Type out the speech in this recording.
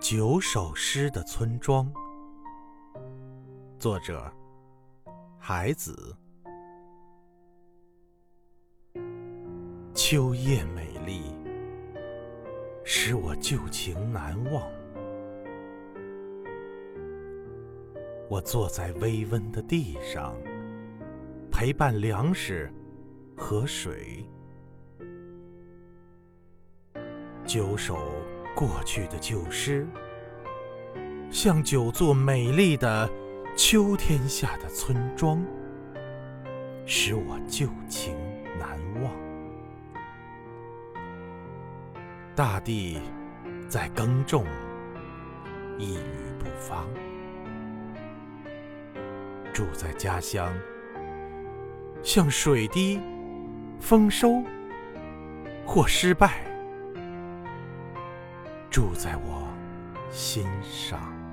九首诗的村庄，作者海子。秋夜美丽，使我旧情难忘。我坐在微温的地上，陪伴粮食和水。九首过去的旧诗，像九座美丽的秋天下的村庄，使我旧情难忘。大地在耕种，一语不发。住在家乡，像水滴，丰收或失败。住在我心上。